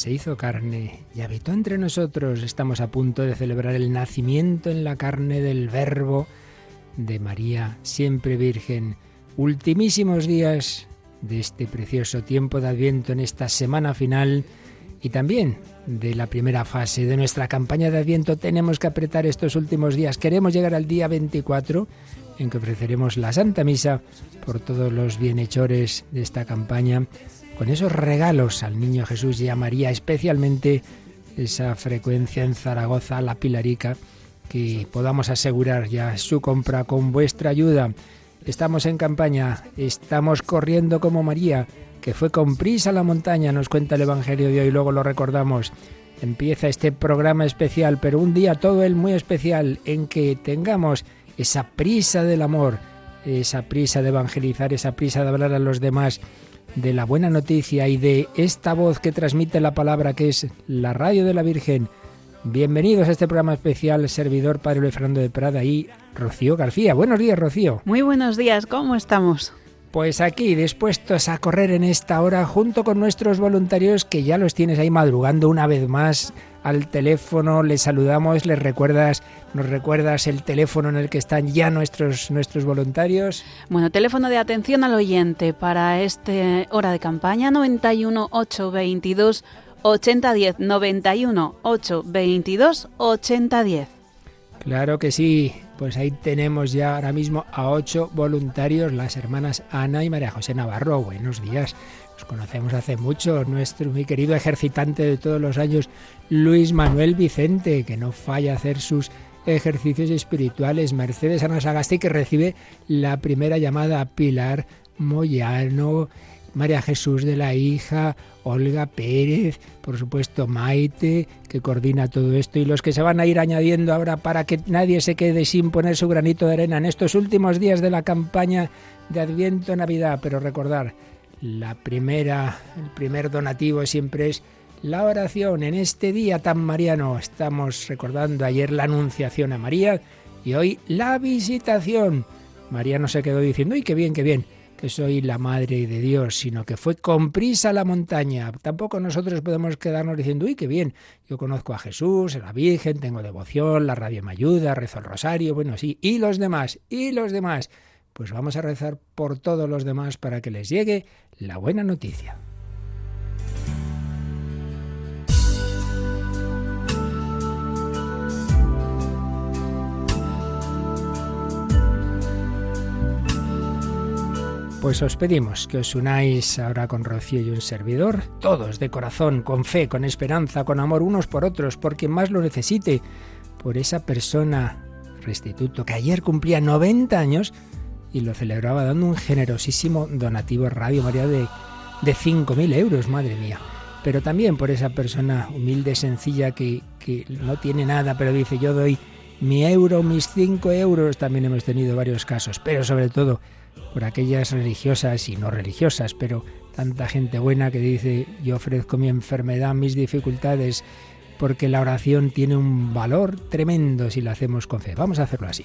se hizo carne y habitó entre nosotros. Estamos a punto de celebrar el nacimiento en la carne del Verbo de María, siempre Virgen. Ultimísimos días de este precioso tiempo de Adviento en esta semana final y también de la primera fase de nuestra campaña de Adviento. Tenemos que apretar estos últimos días. Queremos llegar al día 24 en que ofreceremos la Santa Misa por todos los bienhechores de esta campaña con esos regalos al Niño Jesús y a María, especialmente esa frecuencia en Zaragoza, la Pilarica, que podamos asegurar ya su compra con vuestra ayuda. Estamos en campaña, estamos corriendo como María, que fue con prisa a la montaña, nos cuenta el Evangelio de hoy, luego lo recordamos. Empieza este programa especial, pero un día todo el muy especial en que tengamos esa prisa del amor, esa prisa de evangelizar, esa prisa de hablar a los demás de la buena noticia y de esta voz que transmite la palabra que es la radio de la Virgen. Bienvenidos a este programa especial, servidor Padre Luis Fernando de Prada y Rocío García. Buenos días, Rocío. Muy buenos días, ¿cómo estamos? Pues aquí, dispuestos a correr en esta hora junto con nuestros voluntarios que ya los tienes ahí madrugando una vez más al teléfono, les saludamos, les recuerdas, nos recuerdas el teléfono en el que están ya nuestros nuestros voluntarios. Bueno, teléfono de atención al oyente para esta hora de campaña 91 822 8010 91 822 8010. Claro que sí, pues ahí tenemos ya ahora mismo a ocho voluntarios, las hermanas Ana y María José Navarro. Buenos días. Conocemos hace mucho, nuestro mi querido ejercitante de todos los años, Luis Manuel Vicente, que no falla a hacer sus ejercicios espirituales. Mercedes Ana Sagasti, que recibe la primera llamada. Pilar Moyano, María Jesús de la Hija, Olga Pérez, por supuesto Maite, que coordina todo esto, y los que se van a ir añadiendo ahora para que nadie se quede sin poner su granito de arena en estos últimos días de la campaña de Adviento Navidad. Pero recordar, la primera, el primer donativo siempre es la oración. En este día tan mariano estamos recordando ayer la anunciación a María y hoy la visitación. María no se quedó diciendo, ¡ay, qué bien, qué bien! que soy la madre de Dios, sino que fue con prisa la montaña. Tampoco nosotros podemos quedarnos diciendo, uy, qué bien, yo conozco a Jesús, a la Virgen, tengo devoción, la radio me ayuda, rezo el rosario, bueno, sí, y los demás, y los demás. Pues vamos a rezar por todos los demás para que les llegue la buena noticia. Pues os pedimos que os unáis ahora con Rocío y un servidor, todos de corazón, con fe, con esperanza, con amor unos por otros, por quien más lo necesite, por esa persona restituto que ayer cumplía 90 años y lo celebraba dando un generosísimo donativo Radio María de, de 5.000 euros, madre mía. Pero también por esa persona humilde, sencilla, que, que no tiene nada, pero dice yo doy mi euro, mis 5 euros. También hemos tenido varios casos, pero sobre todo por aquellas religiosas y no religiosas, pero tanta gente buena que dice yo ofrezco mi enfermedad, mis dificultades, porque la oración tiene un valor tremendo si la hacemos con fe. Vamos a hacerlo así.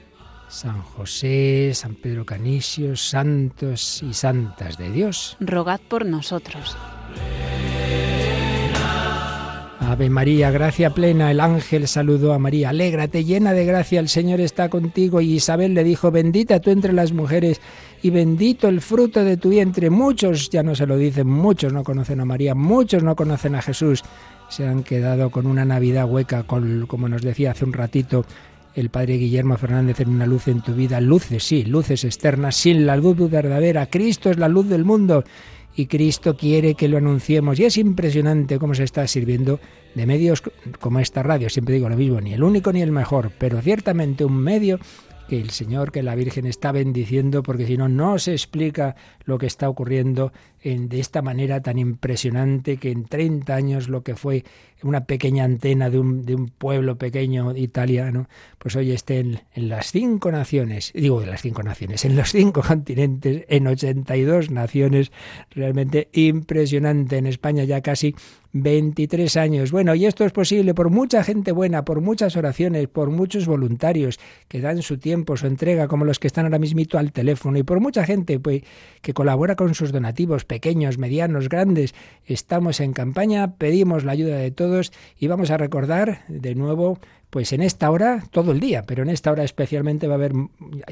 San José, San Pedro Canisio, santos y santas de Dios. Rogad por nosotros. Ave María, gracia plena, el ángel saludó a María, alégrate, llena de gracia, el Señor está contigo. Y Isabel le dijo, bendita tú entre las mujeres y bendito el fruto de tu vientre. Muchos ya no se lo dicen, muchos no conocen a María, muchos no conocen a Jesús. Se han quedado con una Navidad hueca, con, como nos decía hace un ratito el padre Guillermo Fernández en una luz en tu vida. Luces, sí, luces externas, sin la luz verdadera. Cristo es la luz del mundo y Cristo quiere que lo anunciemos. Y es impresionante cómo se está sirviendo de medios como esta radio. Siempre digo lo mismo, ni el único ni el mejor, pero ciertamente un medio que el Señor, que la Virgen está bendiciendo, porque si no, no se explica lo que está ocurriendo en, de esta manera tan impresionante que en 30 años lo que fue una pequeña antena de un, de un pueblo pequeño italiano, pues hoy esté en, en, las cinco naciones, digo de las cinco naciones, en los cinco continentes, en 82 naciones, realmente impresionante. En España ya casi 23 años. Bueno, y esto es posible por mucha gente buena, por muchas oraciones, por muchos voluntarios que dan su tiempo, su entrega, como los que están ahora mismito al teléfono, y por mucha gente pues, que colabora con sus donativos pequeños, medianos, grandes. Estamos en campaña, pedimos la ayuda de todos y vamos a recordar de nuevo pues en esta hora, todo el día, pero en esta hora especialmente va a haber,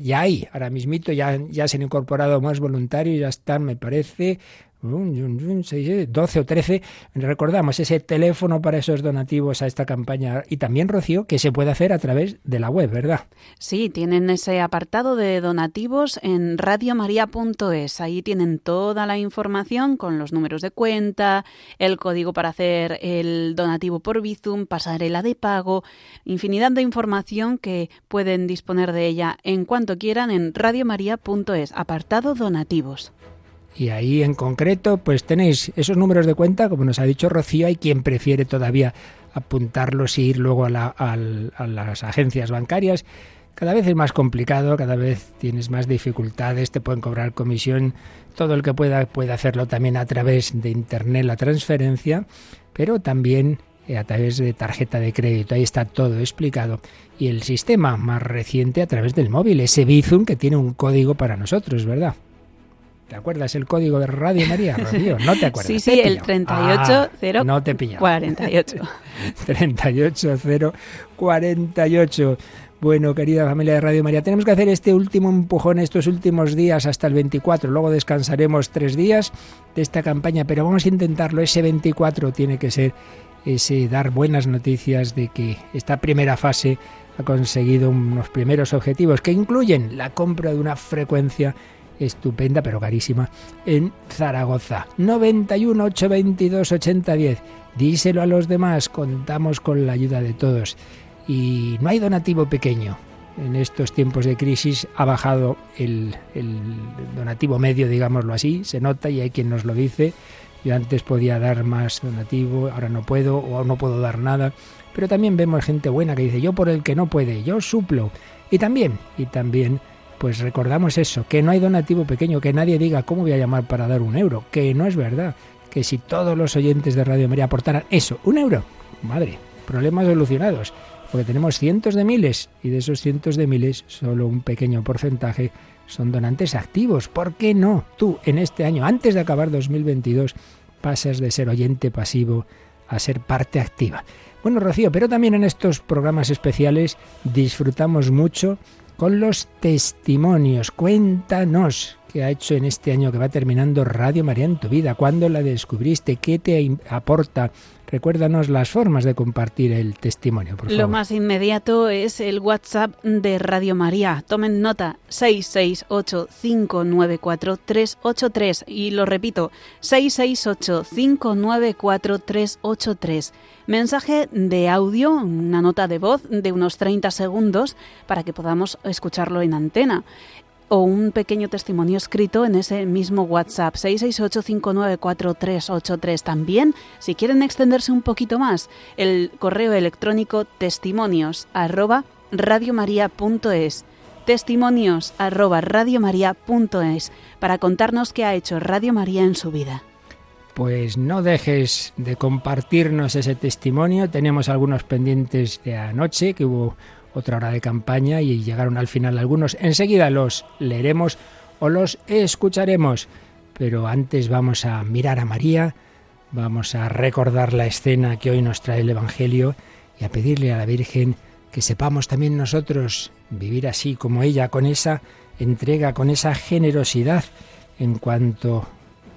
ya hay, ahora mismito ya, ya se han incorporado más voluntarios, ya están, me parece, 12 o 13. Recordamos ese teléfono para esos donativos a esta campaña y también, Rocío, que se puede hacer a través de la web, ¿verdad? Sí, tienen ese apartado de donativos en radiomaria.es. Ahí tienen toda la información con los números de cuenta, el código para hacer el donativo por Bizum, pasarela de pago, infinidad de información que pueden disponer de ella en cuanto quieran en radiomaria.es, apartado donativos. Y ahí en concreto, pues tenéis esos números de cuenta, como nos ha dicho Rocío, hay quien prefiere todavía apuntarlos e ir luego a, las agencias bancarias. Cada vez es más complicado, cada vez tienes más dificultades, te pueden cobrar comisión, todo el que pueda puede hacerlo también a través de Internet la transferencia, pero también eh, a través de tarjeta de crédito. Ahí está todo explicado. Y el sistema más reciente a través del móvil, ese Bizum que tiene un código para nosotros, ¿verdad? ¿Te acuerdas el código de Radio María, Rocío? ¿No te acuerdas? Sí, sí, el 38048. Ah, no te 48. 38048. Bueno, querida familia de Radio María, tenemos que hacer este último empujón estos últimos días hasta el 24. Luego descansaremos tres días de esta campaña, pero vamos a intentarlo. Ese 24 tiene que ser ese dar buenas noticias de que esta primera fase ha conseguido unos primeros objetivos que incluyen la compra de una frecuencia estupenda pero carísima en Zaragoza. 91 822 8010. Díselo a los demás, contamos con la ayuda de todos. Y no hay donativo pequeño. En estos tiempos de crisis ha bajado el, el donativo medio, digámoslo así, se nota y hay quien nos lo dice. Yo antes podía dar más donativo, ahora no puedo o no puedo dar nada. Pero también vemos gente buena que dice, yo por el que no puede, yo suplo. Y también, y también pues recordamos eso, que no hay donativo pequeño, que nadie diga cómo voy a llamar para dar un euro, que no es verdad, que si todos los oyentes de Radio María aportaran eso, un euro, madre, problemas solucionados, porque tenemos cientos de miles y de esos cientos de miles solo un pequeño porcentaje son donantes activos. ¿Por qué no? Tú en este año, antes de acabar 2022, pasas de ser oyente pasivo a ser parte activa. Bueno, Rocío, pero también en estos programas especiales disfrutamos mucho con los testimonios. Cuéntanos qué ha hecho en este año que va terminando Radio María en tu vida. ¿Cuándo la descubriste? ¿Qué te aporta? Recuérdanos las formas de compartir el testimonio, por favor. Lo más inmediato es el WhatsApp de Radio María. Tomen nota 668-594-383 y lo repito, 668-594-383. Mensaje de audio, una nota de voz de unos 30 segundos para que podamos escucharlo en antena o un pequeño testimonio escrito en ese mismo WhatsApp 668-594-383. También, si quieren extenderse un poquito más, el correo electrónico testimonios arroba radiomaria.es testimonios arroba radiomaria.es para contarnos qué ha hecho Radio María en su vida. Pues no dejes de compartirnos ese testimonio. Tenemos algunos pendientes de anoche, que hubo otra hora de campaña y llegaron al final algunos. Enseguida los leeremos o los escucharemos. Pero antes vamos a mirar a María, vamos a recordar la escena que hoy nos trae el Evangelio y a pedirle a la Virgen que sepamos también nosotros vivir así como ella, con esa entrega, con esa generosidad en cuanto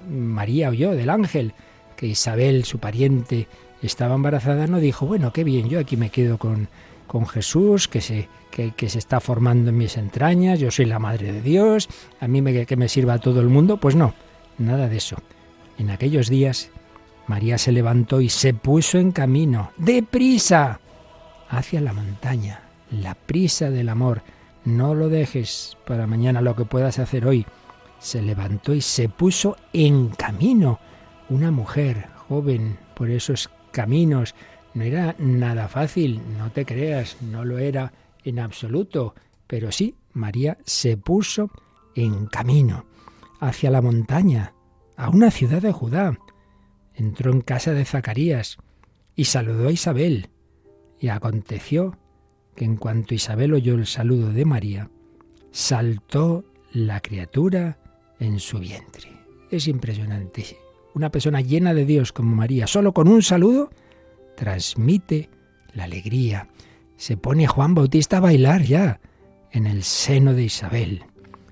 María oyó del ángel que Isabel, su pariente, estaba embarazada, no dijo, bueno, qué bien, yo aquí me quedo con, con Jesús, que se, que, se está formando en mis entrañas, yo soy la madre de Dios, a mí me, que me sirva todo el mundo. Pues no, nada de eso. En aquellos días, María se levantó y se puso en camino, deprisa, hacia la montaña, la prisa del amor. No lo dejes para mañana lo que puedas hacer hoy. Se levantó y se puso en camino. Una mujer joven por esos caminos. No era nada fácil, no te creas, no lo era en absoluto. Pero sí, María se puso en camino hacia la montaña, a una ciudad de Judá. Entró en casa de Zacarías y saludó a Isabel. Y aconteció que en cuanto Isabel oyó el saludo de María, saltó la criatura en su vientre. Es impresionante. Una persona llena de Dios como María, solo con un saludo, transmite la alegría. Se pone Juan Bautista a bailar ya en el seno de Isabel.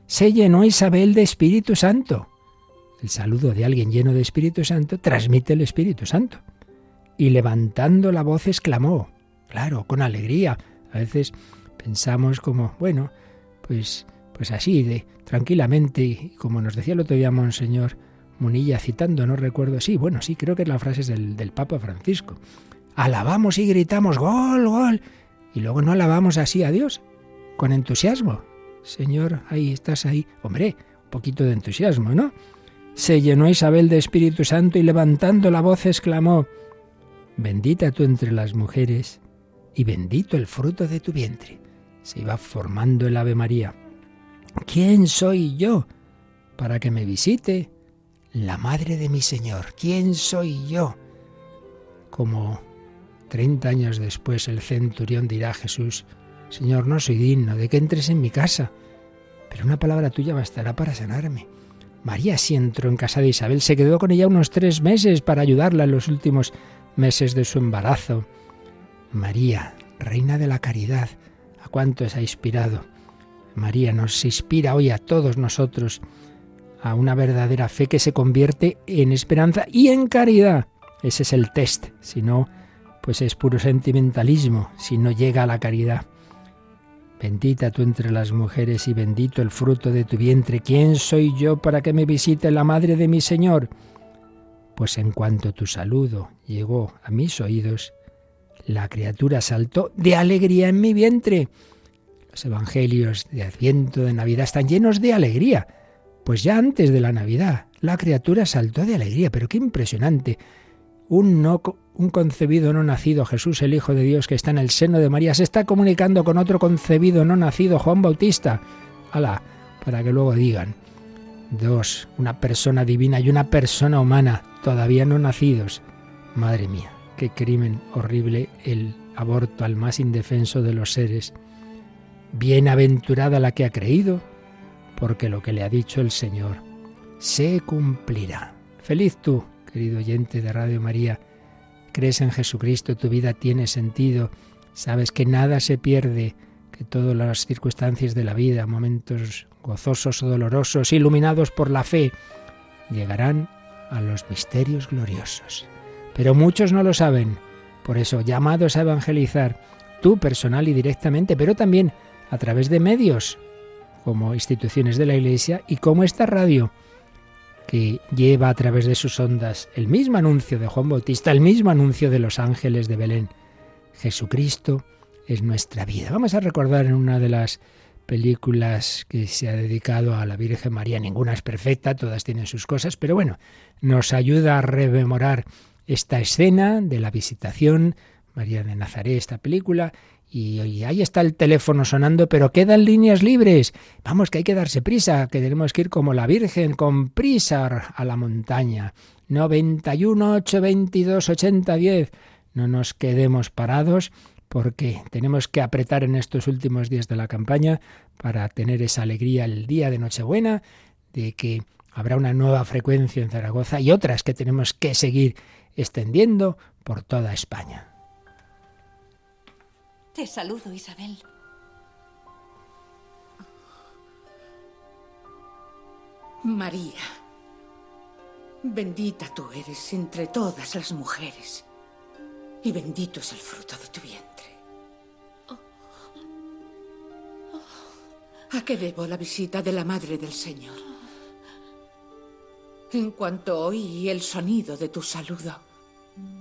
Se llenó Isabel de Espíritu Santo. El saludo de alguien lleno de Espíritu Santo transmite el Espíritu Santo. Y levantando la voz exclamó, claro, con alegría, a veces pensamos como, bueno, pues, pues así, de tranquilamente, y como nos decía el otro día Monseñor Munilla citando, no recuerdo, sí, bueno, sí, creo que es la frase del, del Papa Francisco. Alabamos y gritamos, gol, gol, y luego no alabamos así a Dios, con entusiasmo. Señor, ahí estás ahí. Hombre, un poquito de entusiasmo, ¿no? Se llenó Isabel de Espíritu Santo y levantando la voz exclamó, Bendita tú entre las mujeres y bendito el fruto de tu vientre. Se iba formando el Ave María. ¿Quién soy yo para que me visite la madre de mi Señor? ¿Quién soy yo? Como treinta años después el centurión dirá a Jesús, Señor, no soy digno de que entres en mi casa, pero una palabra tuya bastará para sanarme. María sí entró en casa de Isabel, se quedó con ella unos tres meses para ayudarla en los últimos meses de su embarazo. María, Reina de la Caridad, ¿a cuántos ha inspirado? María nos inspira hoy a todos nosotros a una verdadera fe que se convierte en esperanza y en caridad. Ese es el test, si no, pues es puro sentimentalismo, si no llega a la caridad. Bendita tú entre las mujeres y bendito el fruto de tu vientre. ¿Quién soy yo para que me visite la madre de mi Señor? Pues en cuanto tu saludo llegó a mis oídos, la criatura saltó de alegría en mi vientre. Los evangelios de Adviento, de Navidad, están llenos de alegría. Pues ya antes de la Navidad, la criatura saltó de alegría, pero qué impresionante. Un, no, un concebido no nacido, Jesús el Hijo de Dios que está en el seno de María, se está comunicando con otro concebido no nacido, Juan Bautista. Alá, para que luego digan. Dos, una persona divina y una persona humana, todavía no nacidos. Madre mía qué crimen horrible el aborto al más indefenso de los seres. Bienaventurada la que ha creído, porque lo que le ha dicho el Señor se cumplirá. Feliz tú, querido oyente de Radio María, crees en Jesucristo, tu vida tiene sentido, sabes que nada se pierde, que todas las circunstancias de la vida, momentos gozosos o dolorosos, iluminados por la fe, llegarán a los misterios gloriosos. Pero muchos no lo saben. Por eso, llamados a evangelizar, tú personal y directamente, pero también a través de medios como instituciones de la Iglesia y como esta radio, que lleva a través de sus ondas el mismo anuncio de Juan Bautista, el mismo anuncio de los ángeles de Belén. Jesucristo es nuestra vida. Vamos a recordar en una de las películas que se ha dedicado a la Virgen María, ninguna es perfecta, todas tienen sus cosas, pero bueno, nos ayuda a rememorar esta escena de la visitación, María de Nazaret, esta película, y, ahí está el teléfono sonando, pero quedan líneas libres. Vamos, que hay que darse prisa, que tenemos que ir como la Virgen, con prisa a la montaña. 91 822 80 10. No nos quedemos parados porque tenemos que apretar en estos últimos días de la campaña para tener esa alegría el día de Nochebuena, de que habrá una nueva frecuencia en Zaragoza y otras que tenemos que seguir extendiendo por toda España. Te saludo, Isabel. María, bendita tú eres entre todas las mujeres y bendito es el fruto de tu vientre. ¿A qué debo la visita de la Madre del Señor? En cuanto oí el sonido de tu saludo,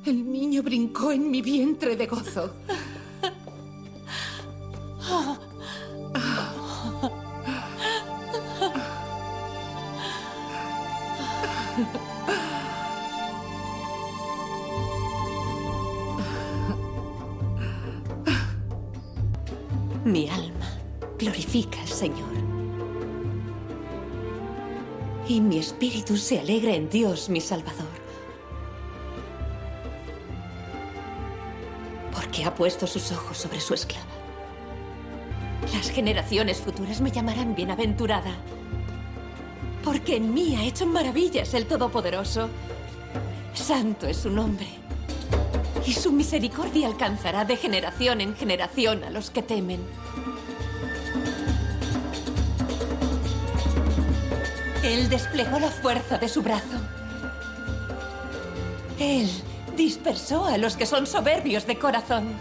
el niño brincó en mi vientre de gozo. Mi alma glorifica al Señor. Y mi espíritu se alegra en Dios, mi Salvador. Porque ha puesto sus ojos sobre su esclava. Las generaciones futuras me llamarán bienaventurada. Porque en mí ha hecho maravillas el Todopoderoso. Santo es su nombre. Y su misericordia alcanzará de generación en generación a los que temen. Él desplegó la fuerza de su brazo. Él dispersó a los que son soberbios de corazón.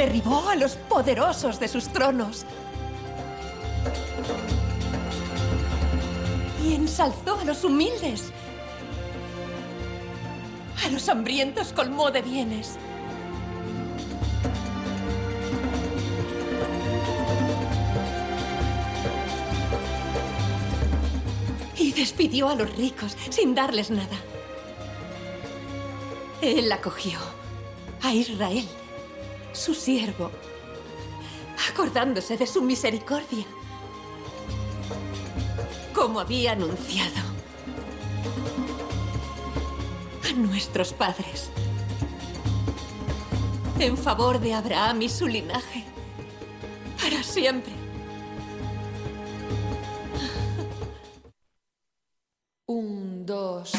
Derribó a los poderosos de sus tronos. Y ensalzó a los humildes. A los hambrientos colmó de bienes. Y despidió a los ricos sin darles nada. Él acogió a Israel, su siervo, acordándose de su misericordia, como había anunciado a nuestros padres, en favor de Abraham y su linaje, para siempre. Un, dos,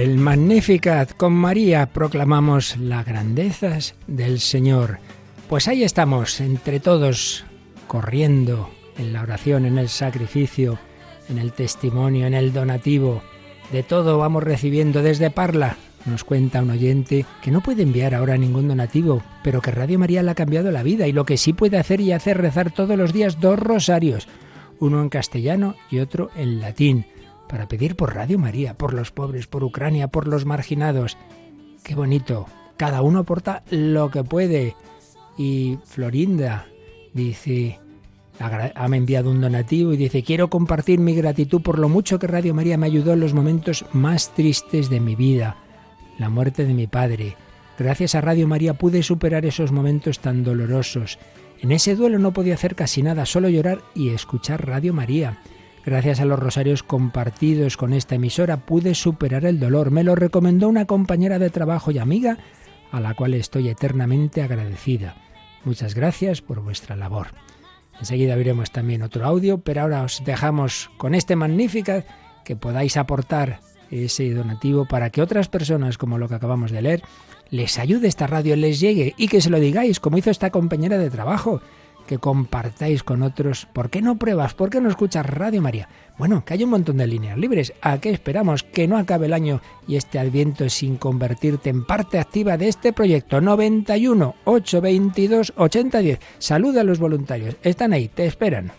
El Magnificat con María proclamamos las grandezas del Señor. Pues ahí estamos, entre todos, corriendo en la oración, en el sacrificio, en el testimonio, en el donativo. De todo vamos recibiendo desde Parla. Nos cuenta un oyente que no puede enviar ahora ningún donativo, pero que Radio María le ha cambiado la vida y lo que sí puede hacer y hacer rezar todos los días dos rosarios, uno en castellano y otro en latín, para pedir por Radio María, por los pobres, por Ucrania, por los marginados. Qué bonito. Cada uno aporta lo que puede. Y Florinda dice, ha enviado un donativo y dice, quiero compartir mi gratitud por lo mucho que Radio María me ayudó en los momentos más tristes de mi vida, la muerte de mi padre. Gracias a Radio María pude superar esos momentos tan dolorosos. En ese duelo no podía hacer casi nada, solo llorar y escuchar Radio María. Gracias a los rosarios compartidos con esta emisora pude superar el dolor. Me lo recomendó una compañera de trabajo y amiga a la cual estoy eternamente agradecida. Muchas gracias por vuestra labor. Enseguida veremos también otro audio, pero ahora os dejamos con este Magnificat que podáis aportar ese donativo para que otras personas, como lo que acabamos de leer, les ayude esta radio, les llegue y que se lo digáis, como hizo esta compañera de trabajo, que compartáis con otros. ¿Por qué no pruebas? ¿Por qué no escuchas Radio María? Bueno, que hay un montón de líneas libres. ¿A qué esperamos? Que no acabe el año y este adviento sin convertirte en parte activa de este proyecto. 91 822 8010. Saluda a los voluntarios. Están ahí, te esperan.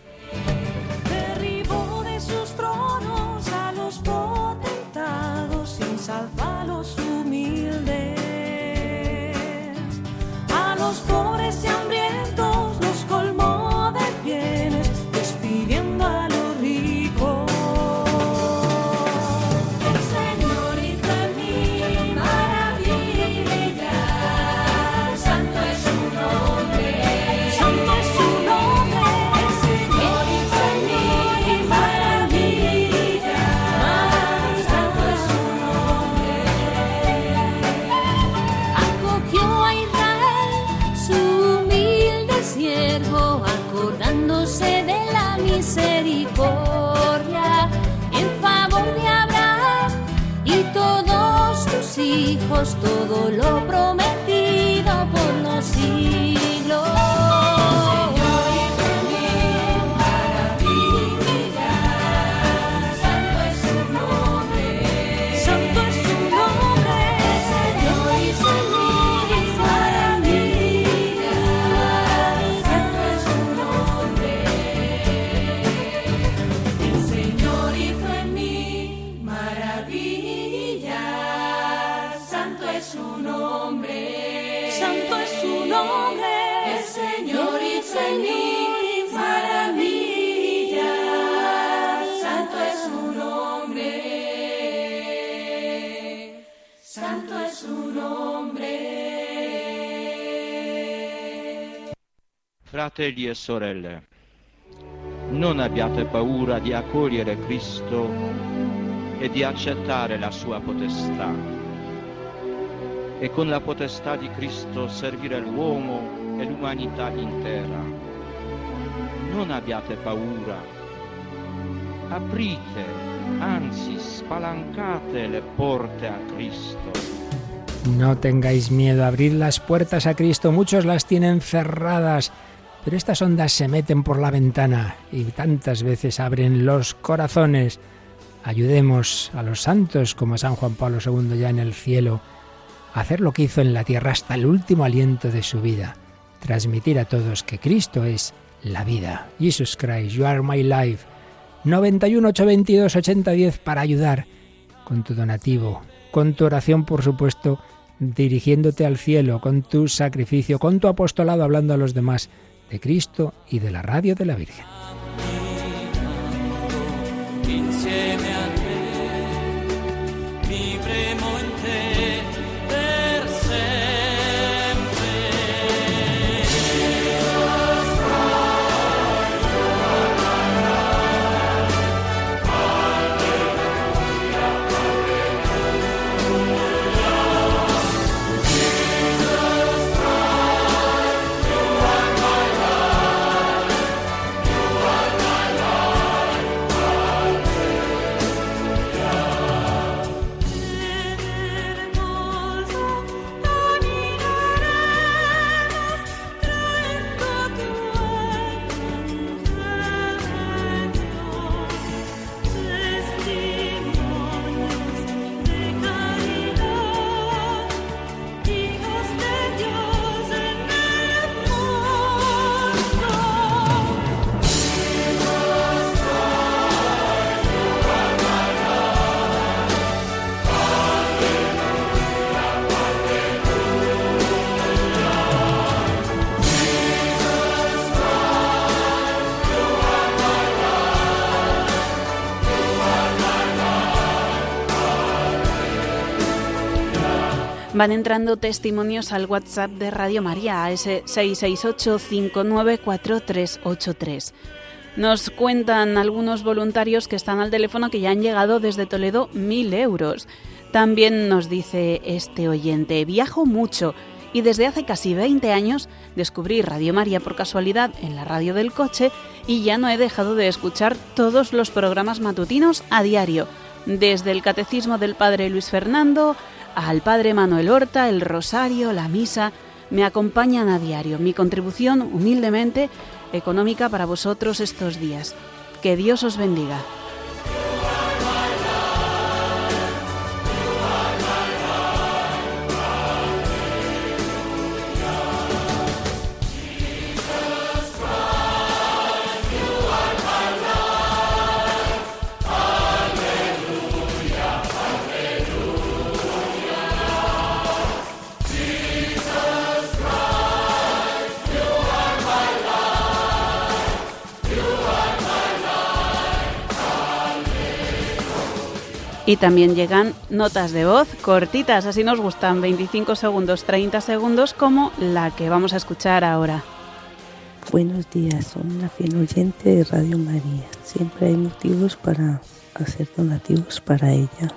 Fratelli e sorelle, non abbiate paura di accogliere Cristo e di accettare la sua potestà. E con la potestà di Cristo servire l'uomo e l'umanità intera. Non abbiate paura, aprite, anzi spalancate le porte a Cristo. No tengáis miedo, abrid las puertas a Cristo, muchos las tienen cerradas, pero estas ondas se meten por la ventana y tantas veces abren los corazones. Ayudemos a los santos como San Juan Pablo II ya en el cielo a hacer lo que hizo en la tierra hasta el último aliento de su vida, transmitir a todos que Cristo es la vida. Jesus Christ, you are my life. 91 822 8010 para ayudar con tu donativo, con tu oración, por supuesto, dirigiéndote al cielo, con tu sacrificio, con tu apostolado, hablando a los demás de Cristo y de la radio de la Virgen. Van entrando testimonios al WhatsApp de Radio María, a ese 668-594-383. Nos cuentan algunos voluntarios que están al teléfono que ya han llegado desde Toledo mil euros. También nos dice este oyente, viajo mucho y desde hace casi 20 años descubrí Radio María por casualidad en la radio del coche y ya no he dejado de escuchar todos los programas matutinos a diario, desde el Catecismo del Padre Luis Fernando al Padre Manuel Horta, el Rosario, la Misa, me acompañan a diario. Mi contribución, humildemente, económica para vosotros estos días. Que Dios os bendiga. Y también llegan notas de voz cortitas, así nos gustan, 25 segundos, 30 segundos, como la que vamos a escuchar ahora. Buenos días, soy una fiel oyente de Radio María. Siempre hay motivos para hacer donativos para ella.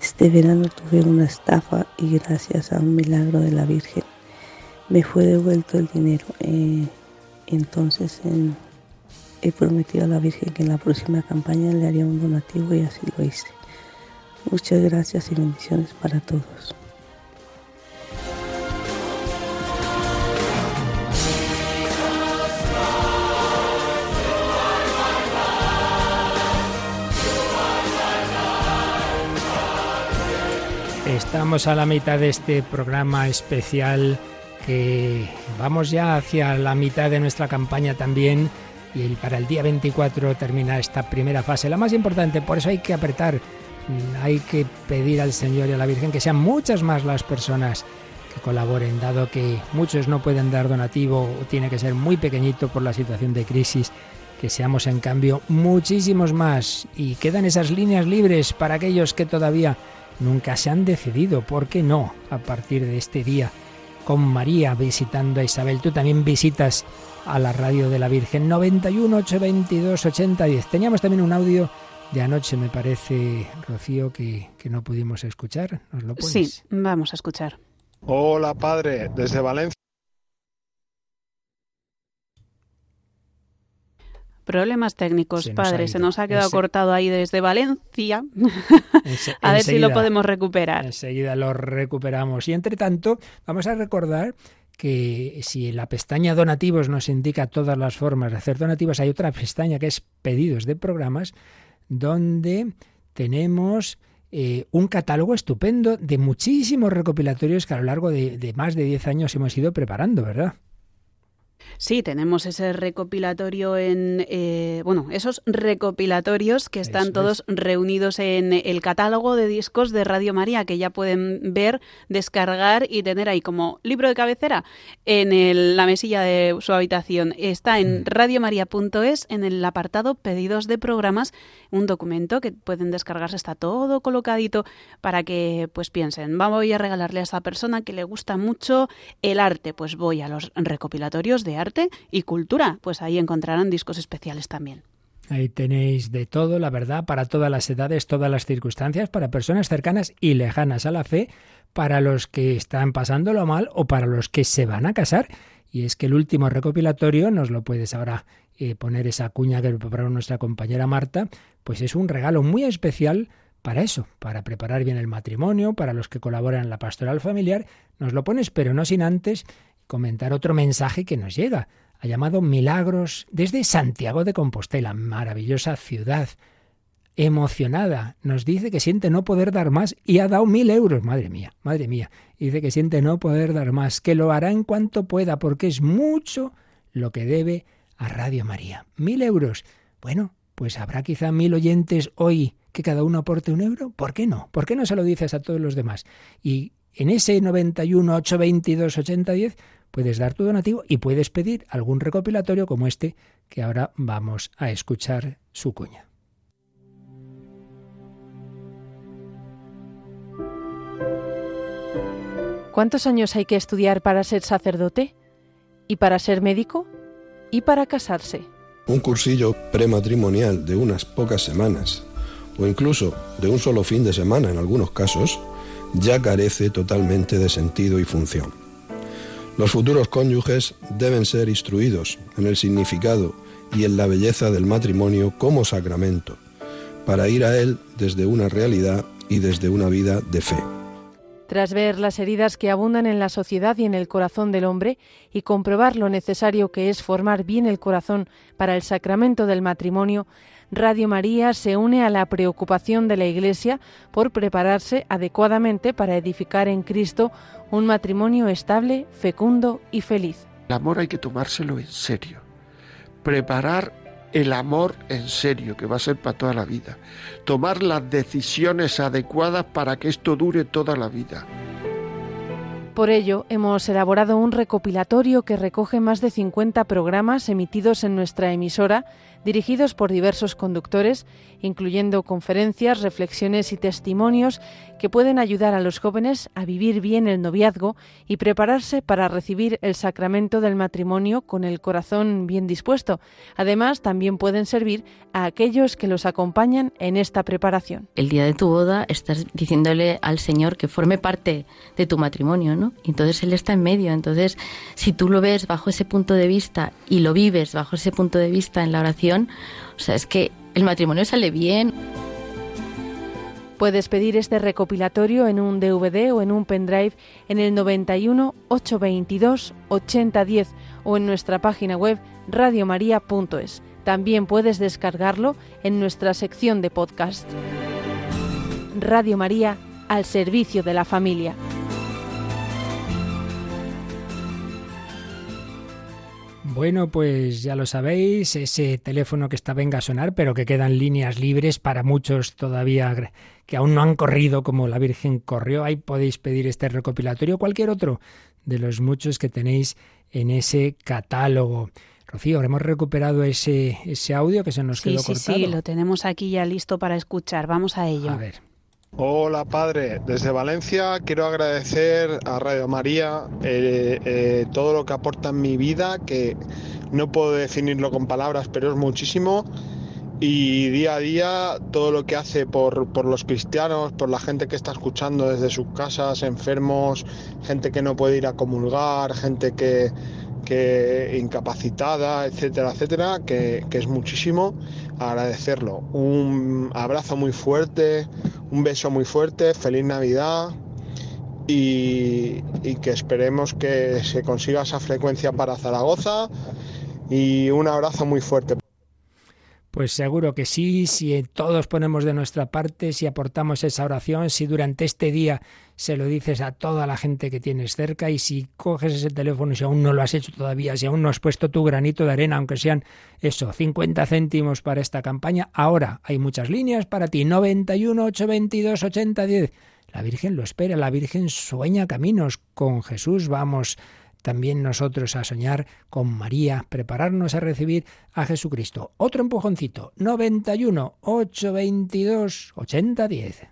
Este verano tuve una estafa y gracias a un milagro de la Virgen me fue devuelto el dinero. Eh, entonces en- he prometido a la Virgen que en la próxima campaña le haría un donativo y así lo hice. Muchas gracias y bendiciones para todos. Estamos a la mitad de este programa especial que vamos ya hacia la mitad de nuestra campaña también y para el día 24 termina esta primera fase, la más importante, por eso hay que apretar hay que pedir al Señor y a la Virgen que sean muchas más las personas que colaboren, dado que muchos no pueden dar donativo o tiene que ser muy pequeñito por la situación de crisis, que seamos en cambio muchísimos más y quedan esas líneas libres para aquellos que todavía nunca se han decidido, ¿por qué no? A partir de este día, con María visitando a Isabel, tú también visitas a la radio de la Virgen 91 822 8010. Teníamos también un audio de anoche, me parece, Rocío, que, que no pudimos escuchar. ¿Nos lo pones? Sí, vamos a escuchar. Hola, padre, desde Valencia. Problemas técnicos, Se nos ha padre. Se nos ha quedado Ese- cortado ahí desde Valencia. Ense- a ver si lo podemos recuperar. Enseguida lo recuperamos. Y entre tanto, vamos a recordar que si en la pestaña donativos nos indica todas las formas de hacer donativos, hay otra pestaña que es pedidos de programas, donde tenemos eh, un catálogo estupendo de muchísimos recopilatorios que a lo largo de, de más de 10 años hemos ido preparando, ¿verdad? Sí, tenemos ese recopilatorio en, eh, bueno, esos recopilatorios que están Eso todos reunidos en el catálogo de discos de Radio María, que ya pueden ver, descargar y tener ahí como libro de cabecera en el- la mesilla de su habitación. Está en radiomaria.es, en el apartado pedidos de programas, un documento que pueden descargarse, está todo colocadito para que pues piensen, "Va, voy a regalarle a esa persona que le gusta mucho el arte, pues voy a los recopilatorios de arte y cultura, pues ahí encontrarán discos especiales también. Ahí tenéis de todo, la verdad, para todas las edades, todas las circunstancias, para personas cercanas y lejanas a la fe, para los que están pasándolo mal o para los que se van a casar. Y es que el último recopilatorio, nos lo puedes ahora eh, poner esa cuña que preparó nuestra compañera Marta, pues es un regalo muy especial para eso, para preparar bien el matrimonio, para los que colaboran en la pastoral familiar. Nos lo pones, pero no sin antes comentar otro mensaje que nos llega. Ha llamado Milagros desde Santiago de Compostela, maravillosa ciudad. Emocionada, nos dice que siente no poder dar más y ha dado mil euros. Madre mía, madre mía. Dice que siente no poder dar más, que lo hará en cuanto pueda, porque es mucho lo que debe a Radio María. Mil euros. Bueno, pues habrá quizá mil oyentes hoy que cada uno aporte un euro. ¿Por qué no? ¿Por qué no se lo dices a todos los demás? Y en ese 91 822 8010 puedes dar tu donativo y puedes pedir algún recopilatorio como este que ahora vamos a escuchar su cuña. ¿Cuántos años hay que estudiar para ser sacerdote? ¿Y para ser médico? ¿Y para casarse? Un cursillo prematrimonial de unas pocas semanas, o incluso de un solo fin de semana en algunos casos, ya carece totalmente de sentido y función. Los futuros cónyuges deben ser instruidos en el significado y en la belleza del matrimonio como sacramento, para ir a él desde una realidad y desde una vida de fe. Tras ver las heridas que abundan en la sociedad y en el corazón del hombre y comprobar lo necesario que es formar bien el corazón para el sacramento del matrimonio, Radio María se une a la preocupación de la Iglesia por prepararse adecuadamente para edificar en Cristo un matrimonio estable, fecundo y feliz. El amor hay que tomárselo en serio. Preparar el amor en serio, que va a ser para toda la vida. Tomar las decisiones adecuadas para que esto dure toda la vida. Por ello, hemos elaborado un recopilatorio que recoge más de 50 programas emitidos en nuestra emisora, dirigidos por diversos conductores, incluyendo conferencias, reflexiones y testimonios que pueden ayudar a los jóvenes a vivir bien el noviazgo y prepararse para recibir el sacramento del matrimonio con el corazón bien dispuesto. Además, también pueden servir a aquellos que los acompañan en esta preparación. el día de tu boda estás diciéndole al Señor que forme parte de tu matrimonio, ¿no? Entonces Él está en medio. Entonces, si tú lo ves bajo ese punto de vista y lo vives bajo ese punto de vista en la oración, o sea, es que el matrimonio sale bien. Puedes pedir este recopilatorio en un DVD o en un pendrive en el 91 822 8010 o en nuestra página web radiomaria.es. También puedes descargarlo en nuestra sección de podcast. Radio María, al servicio de la familia. Bueno, pues ya lo sabéis, ese teléfono que está venga a sonar, pero que quedan líneas libres para muchos todavía que aún no han corrido como la Virgen corrió. Ahí podéis pedir este recopilatorio o cualquier otro de los muchos que tenéis en ese catálogo. Rocío, hemos recuperado ese, ese audio que se nos quedó sí, cortado. Sí, lo tenemos aquí ya listo para escuchar. Vamos a ello. A ver. Hola padre, desde Valencia quiero agradecer a Radio María eh, eh, todo lo que aporta en mi vida, que no puedo definirlo con palabras, pero es muchísimo. Y día a día todo lo que hace por, por los cristianos, por la gente que está escuchando desde sus casas, enfermos, gente que no puede ir a comulgar, gente que, que incapacitada, etcétera, etcétera, que, que, es muchísimo agradecerlo. Un abrazo muy fuerte, un beso muy fuerte, feliz Navidad y, que esperemos que se consiga esa frecuencia para Zaragoza y un abrazo muy fuerte. Pues seguro que sí, si todos ponemos de nuestra parte, si aportamos esa oración, si durante este día se lo dices a toda la gente que tienes cerca y si coges ese teléfono, si aún no lo has hecho todavía, si aún no has puesto tu granito de arena, aunque sean eso, 50 céntimos para esta campaña, ahora hay muchas líneas para ti, 91 822 8010. La Virgen lo espera, la Virgen sueña caminos con Jesús, vamos también nosotros a soñar con María, prepararnos a recibir a Jesucristo. Otro empujoncito, 91 822 8010.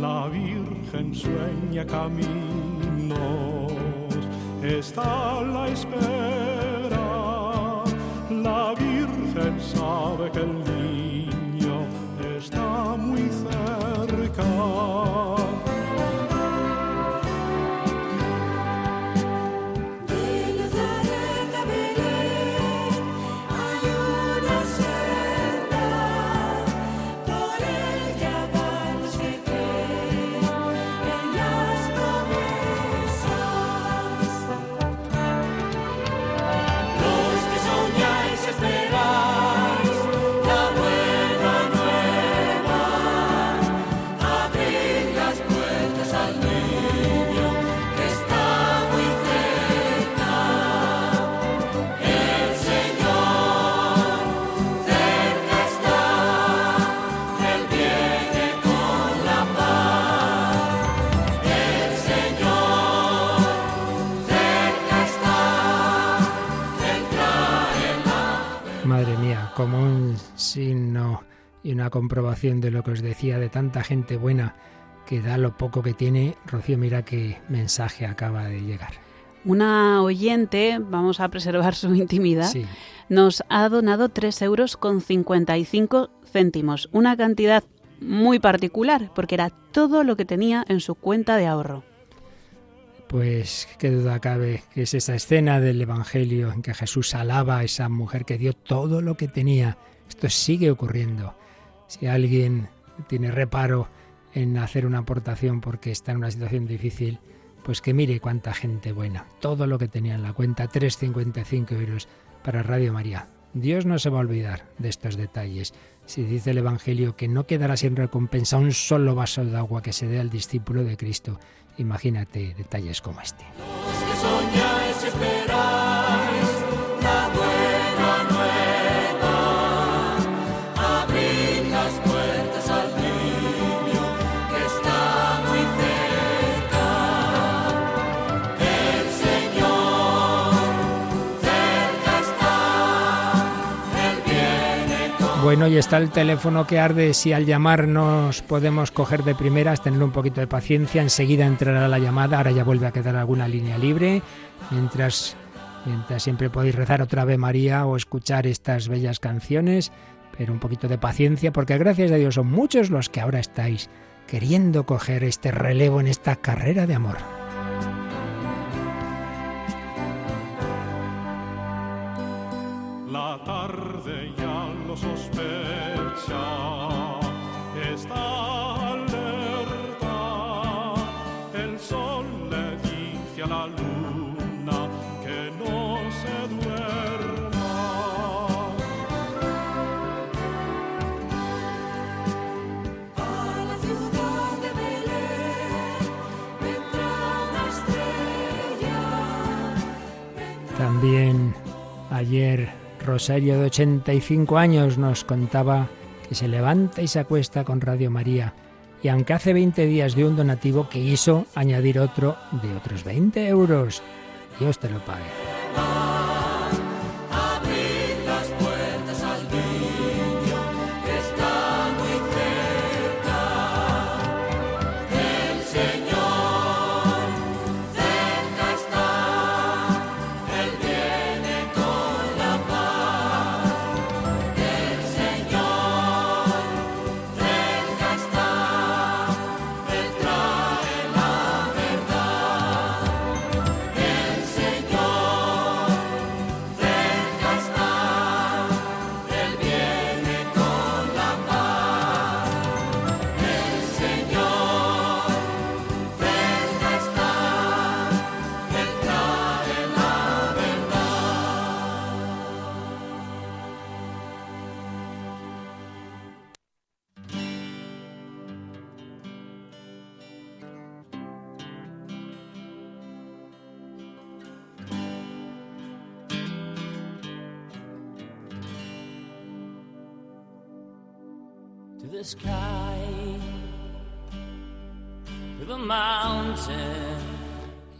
La Virgen sueña caminos está la espera. La Virgen sabe que el niño está una comprobación de lo que os decía de tanta gente buena que da lo poco que tiene, Rocío, mira qué mensaje acaba de llegar. Una oyente, vamos a preservar su intimidad, Sí. nos ha donado 3 euros con 55 céntimos, una cantidad muy particular, porque era todo lo que tenía en su cuenta de ahorro. Pues qué duda cabe que es esa escena del Evangelio en que Jesús alaba a esa mujer que dio todo lo que tenía. Esto sigue ocurriendo. Si alguien tiene reparo en hacer una aportación porque está en una situación difícil, pues que mire cuánta gente buena. Todo lo que tenía en la cuenta, 3,55 euros para Radio María. Dios no se va a olvidar de estos detalles. Si dice el Evangelio que no quedará sin recompensa un solo vaso de agua que se dé al discípulo de Cristo, imagínate detalles como este. Los que Bueno, y está el teléfono que arde. Si al llamarnos podemos coger de primeras, tener un poquito de paciencia, enseguida entrará la llamada. Ahora ya vuelve a quedar alguna línea libre. Mientras, mientras siempre podéis rezar otra vez María o escuchar estas bellas canciones, pero un poquito de paciencia, porque gracias a Dios son muchos los que ahora estáis queriendo coger este relevo en esta carrera de amor. Ayer Rosario de 85 años nos contaba que se levanta y se acuesta con Radio María. Y aunque hace 20 días dio un donativo, que hizo añadir otro de otros 20 euros. Dios te lo pague.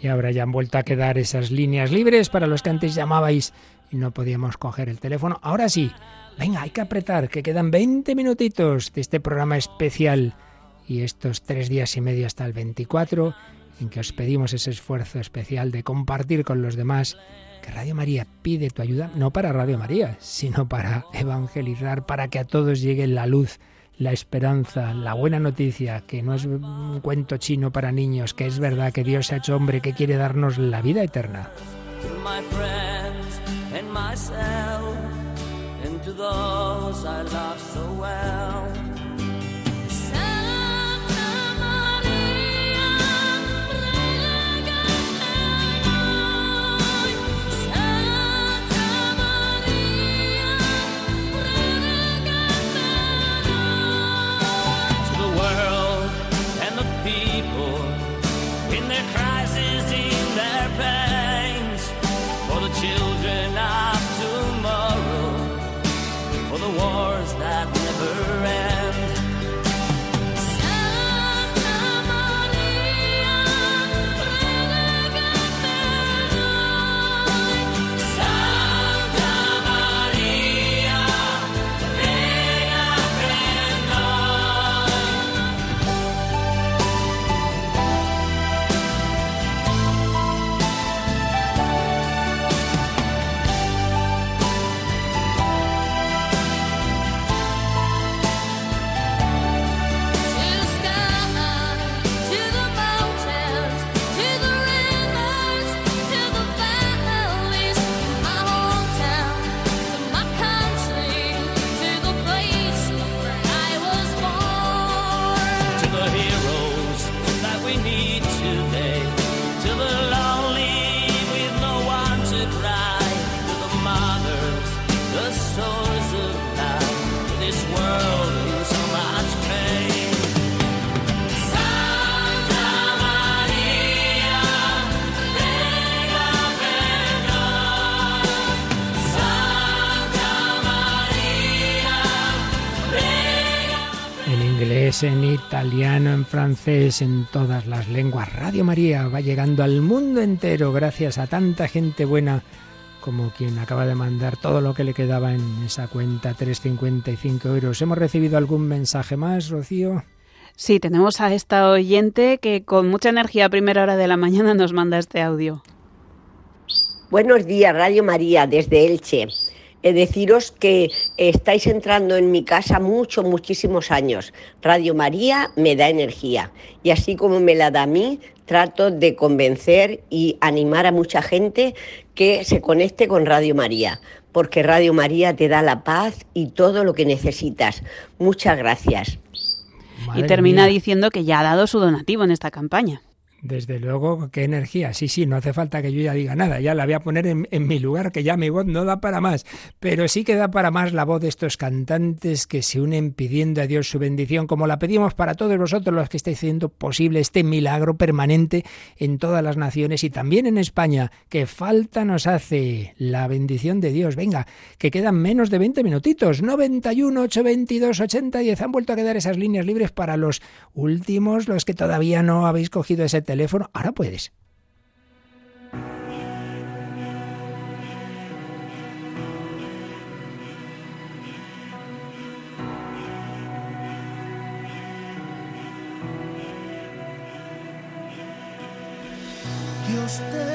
Y ahora ya han vuelto a quedar esas líneas libres para los que antes llamabais y no podíamos coger el teléfono. Ahora sí, venga, hay que apretar, que quedan 20 minutitos de este programa especial y estos tres días y medio hasta el 24, en que os pedimos ese esfuerzo especial de compartir con los demás que Radio María pide tu ayuda, no para Radio María, sino para evangelizar, para que a todos llegue la luz, la esperanza, la buena noticia, que no es un cuento chino para niños, que es verdad que Dios se ha hecho hombre, que quiere darnos la vida eterna. Inglés, en italiano, en francés, en todas las lenguas. Radio María va llegando al mundo entero gracias a tanta gente buena como quien acaba de mandar todo lo que le quedaba en esa cuenta, 3,55 euros. ¿Hemos recibido algún mensaje más, Rocío? Sí, tenemos a esta oyente que con mucha energía a primera hora de la mañana nos manda este audio. Buenos días, Radio María, desde Elche. Eh, deciros que estáis entrando en mi casa mucho, muchísimos años. Radio María me da energía y así como me la da a mí, trato de convencer y animar a mucha gente que se conecte con Radio María, porque Radio María te da la paz y todo lo que necesitas. Muchas gracias. y termina diciendo que ya ha dado su donativo en esta campaña. Desde luego, qué energía. Sí, sí, no hace falta que yo ya diga nada. Ya la voy a poner en, en, mi lugar, que ya mi voz no da para más. Pero sí que da para más la voz de estos cantantes que se unen pidiendo a Dios su bendición, como la pedimos para todos vosotros los que estáis haciendo posible este milagro permanente en todas las naciones y también en España. Que falta nos hace la bendición de Dios. Venga, que quedan menos de 20 minutitos. 91, 822, 80, 10. Han vuelto a quedar esas líneas libres para los últimos, los que todavía no habéis cogido ese teléfono, ahora puedes. Dios te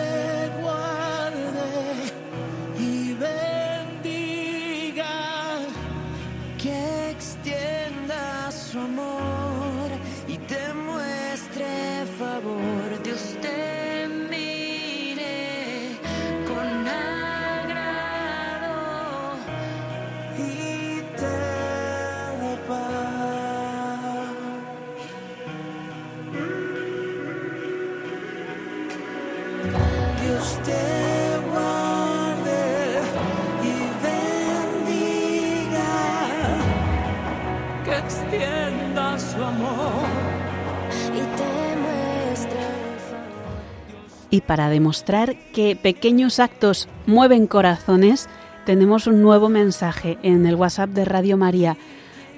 Y para demostrar que pequeños actos mueven corazones, tenemos un nuevo mensaje en el WhatsApp de Radio María.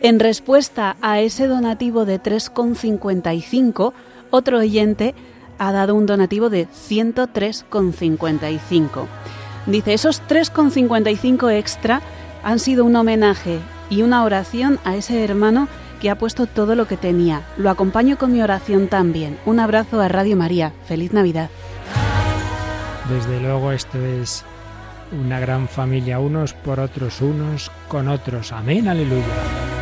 En respuesta a ese donativo de 3,55, otro oyente ha dado un donativo de 103,55. Dice, esos 3,55 extra han sido un homenaje y una oración a ese hermano que ha puesto todo lo que tenía. Lo acompaño con mi oración también. Un abrazo a Radio María. Feliz Navidad. Desde luego esto es una gran familia, unos por otros, unos con otros. Amén, aleluya.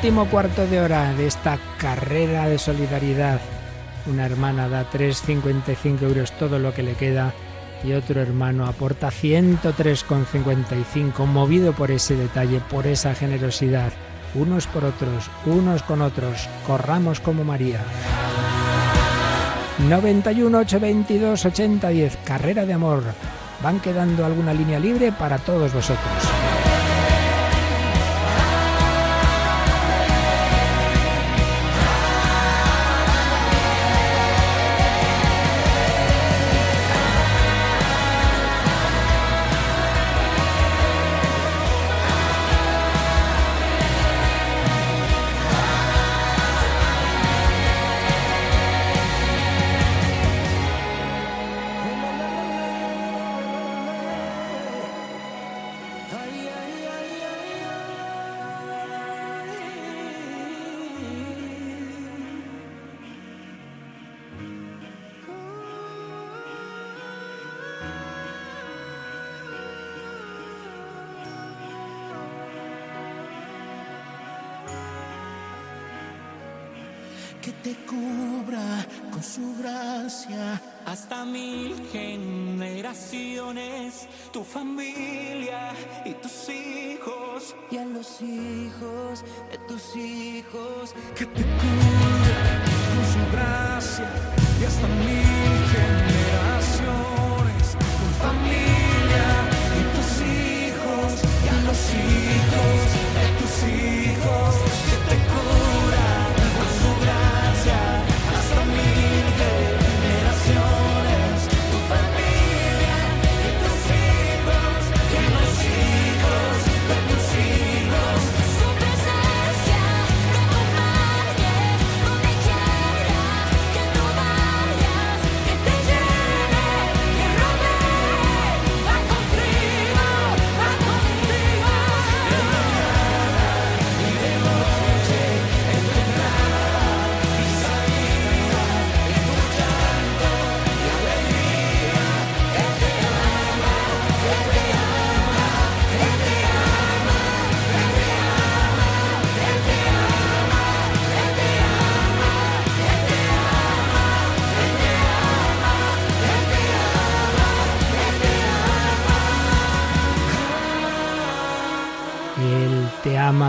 Último cuarto de hora de esta carrera de solidaridad. Una hermana da 3,55 euros todo lo que le queda y otro hermano aporta 103,55 movido por ese detalle, por esa generosidad. Unos por otros, unos con otros. Corramos como María. 91 822 8010 Carrera de amor. Van quedando alguna línea libre para todos vosotros. Te cubra con su gracia. Hasta mil generaciones, tu familia y tus hijos. Y a los hijos de tus hijos, que te cubra con su gracia. Y hasta mil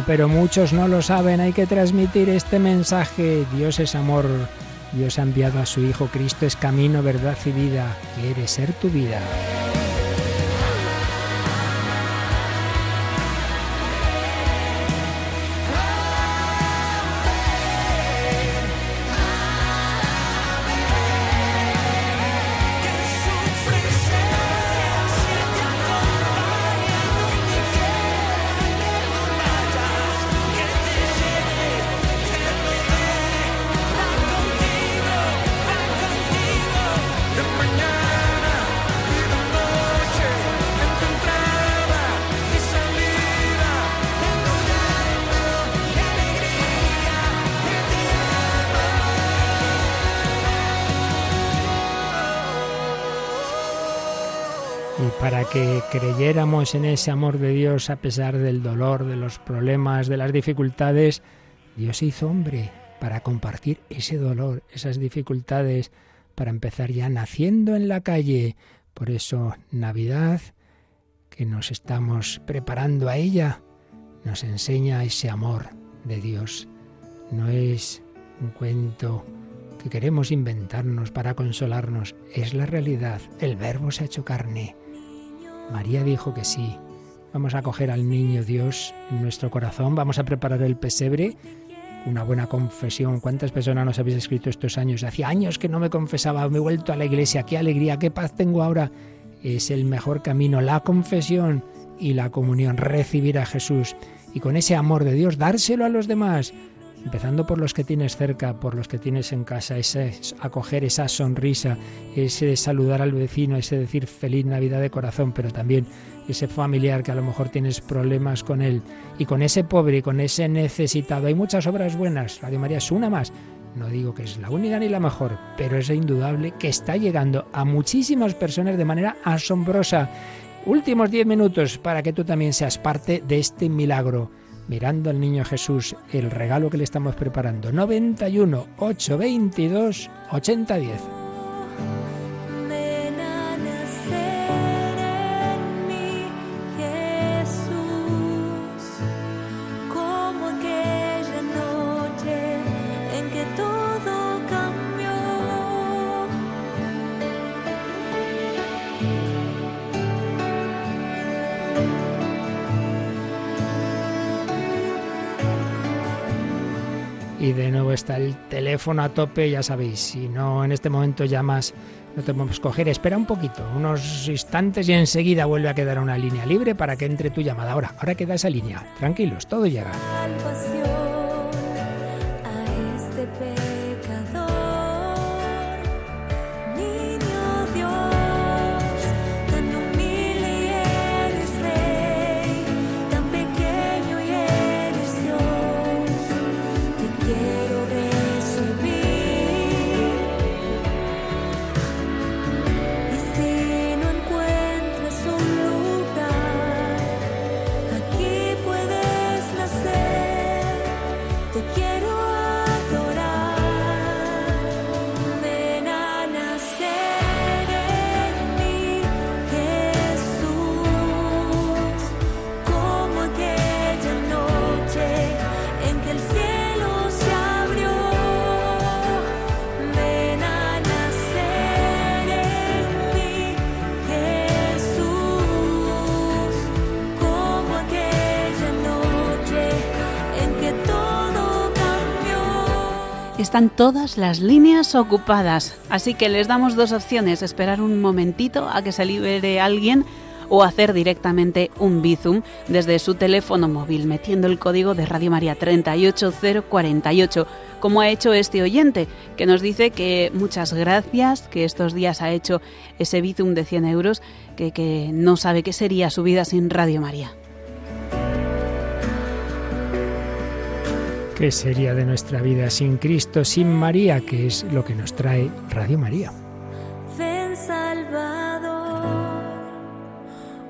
pero muchos no lo saben. Hay que transmitir este mensaje. Dios es amor. Dios ha enviado a su Hijo. Cristo es camino, verdad y vida. Quiere ser tu vida. Creyéramos en ese amor de Dios a pesar del dolor, de los problemas, de las dificultades, Dios se hizo hombre para compartir ese dolor, esas dificultades, para empezar ya naciendo en la calle. Por eso Navidad, que nos estamos preparando a ella, nos enseña ese amor de Dios. No es un cuento que queremos inventarnos para consolarnos, es la realidad. El verbo se ha hecho carne María dijo que sí. Vamos a coger al niño Dios en nuestro corazón, vamos a preparar el pesebre, una buena confesión. ¿Cuántas personas nos habéis escrito estos años? Hacía años que no me confesaba, me he vuelto a la iglesia, qué alegría, qué paz tengo ahora. Es el mejor camino, la confesión y la comunión, recibir a Jesús y con ese amor de Dios dárselo a los demás empezando por los que tienes cerca, por los que tienes en casa, ese acoger esa sonrisa, ese saludar al vecino, ese decir feliz Navidad de corazón, pero también ese familiar que a lo mejor tienes problemas con él y con ese pobre y con ese necesitado. Hay muchas obras buenas, Radio María es una más. No digo que es la única ni la mejor, pero es indudable que está llegando a muchísimas personas de manera asombrosa. Últimos diez minutos para que tú también seas parte de este milagro mirando al niño Jesús el regalo que le estamos preparando. 91 822 8010. Y de nuevo está el teléfono a tope, ya sabéis, si no en este momento llamas, no te podemos coger, espera un poquito, unos instantes y enseguida vuelve a quedar una línea libre para que entre tu llamada. Ahora, ahora queda esa línea, tranquilos, todo llega. Están todas las líneas ocupadas, así que les damos dos opciones, esperar un momentito a que se libere alguien o hacer directamente un Bizum desde su teléfono móvil metiendo el código de Radio María 38048, como ha hecho este oyente, que nos dice que muchas gracias, que estos días ha hecho ese Bizum de 100 euros, que, que no sabe qué sería su vida sin Radio María. ¿Qué sería de nuestra vida sin Cristo, sin María, que es lo que nos trae Radio María? Ven Salvador,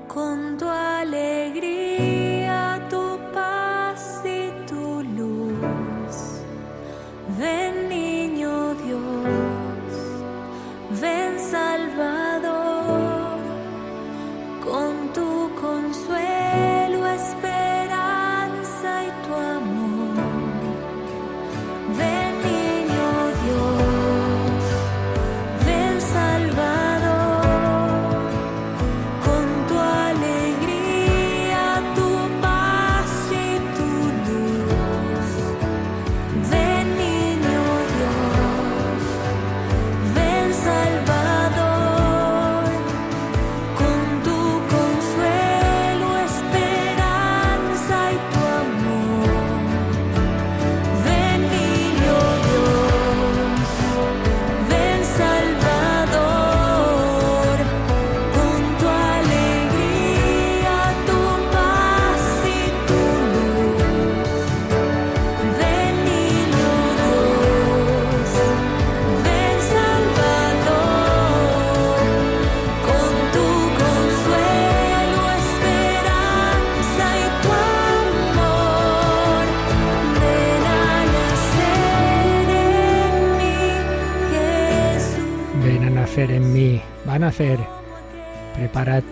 con tu alegría,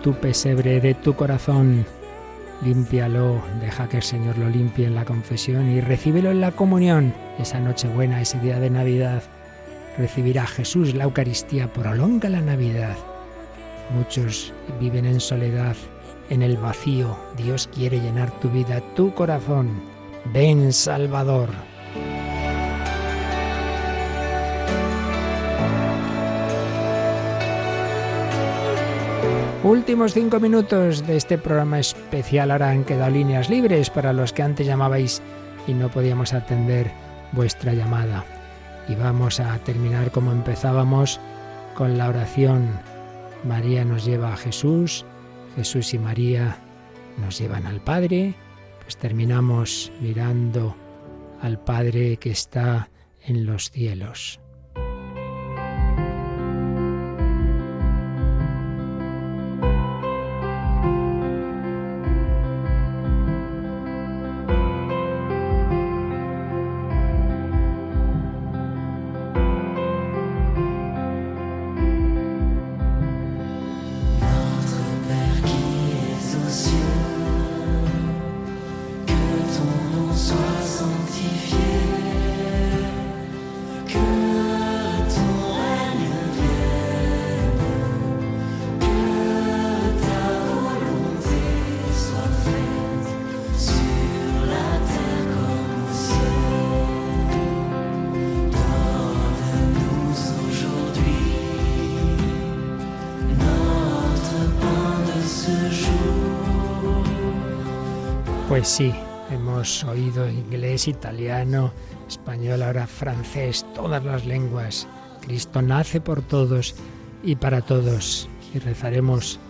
tu pesebre de tu corazón, límpialo, deja que el Señor lo limpie en la confesión y recíbelo en la comunión, esa noche buena, ese día de Navidad. Recibirá Jesús la Eucaristía, prolonga la Navidad. Muchos viven en soledad, en el vacío. Dios quiere llenar tu vida, tu corazón. Ven, Salvador. Últimos cinco minutos de este programa especial. Ahora han quedado líneas libres para los que antes llamabais y no podíamos atender vuestra llamada. Y vamos a terminar como empezábamos con la oración. María nos lleva a Jesús, Jesús y María nos llevan al Padre. Pues terminamos mirando al Padre que está en los cielos. Pues sí, hemos oído inglés, italiano, español, ahora francés, todas las lenguas. Cristo nace por todos y para todos. Y rezaremos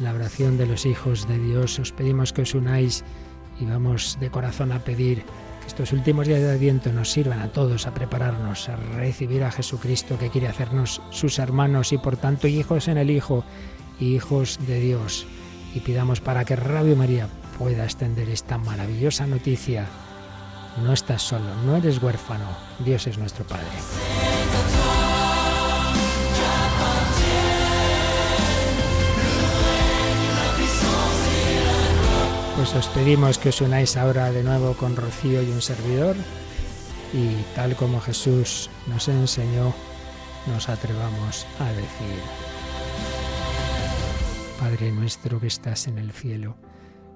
la oración de los hijos de Dios. Os pedimos que os unáis y vamos de corazón a pedir que estos últimos días de Adviento nos sirvan a todos a prepararnos, a recibir a Jesucristo que quiere hacernos sus hermanos y por tanto hijos en el Hijo, hijos de Dios. Y pidamos para que Radio María pueda extender esta maravillosa noticia. No estás solo, no eres huérfano, Dios es nuestro Padre. Pues os pedimos que os unáis ahora de nuevo con Rocío y un servidor y tal como Jesús nos enseñó, nos atrevamos a decir, Padre nuestro que estás en el cielo,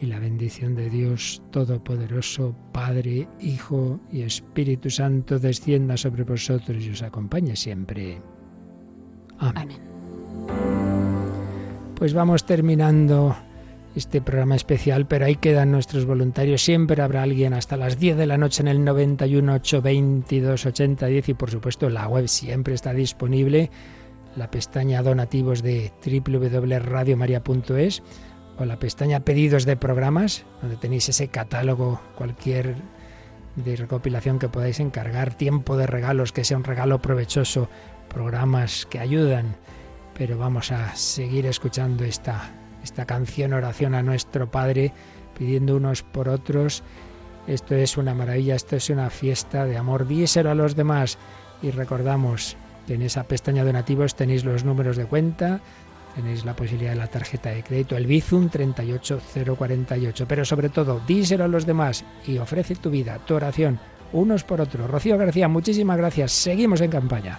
Y la bendición de Dios Todopoderoso, Padre, Hijo y Espíritu Santo, descienda sobre vosotros y os acompañe siempre. Amén. Pues vamos terminando este programa especial, pero ahí quedan nuestros voluntarios. Siempre habrá alguien hasta las 10 de la noche en el 91 822 8010 y por supuesto la web siempre está disponible, la pestaña donativos de www.radiomaria.es o la pestaña pedidos de programas, donde tenéis ese catálogo, cualquier de recopilación que podáis encargar, tiempo de regalos, que sea un regalo provechoso, programas que ayudan. Pero vamos a seguir escuchando esta, esta canción, oración a nuestro Padre, pidiendo unos por otros. Esto es una maravilla, esto es una fiesta de amor. Díselo a los demás y recordamos que en esa pestaña donativos tenéis los números de cuenta, tenéis la posibilidad de la tarjeta de crédito, el Bizum 38048. Pero sobre todo, díselo a los demás y ofrece tu vida, tu oración, unos por otros. Rocío García, muchísimas gracias. Seguimos en campaña.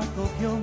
acogió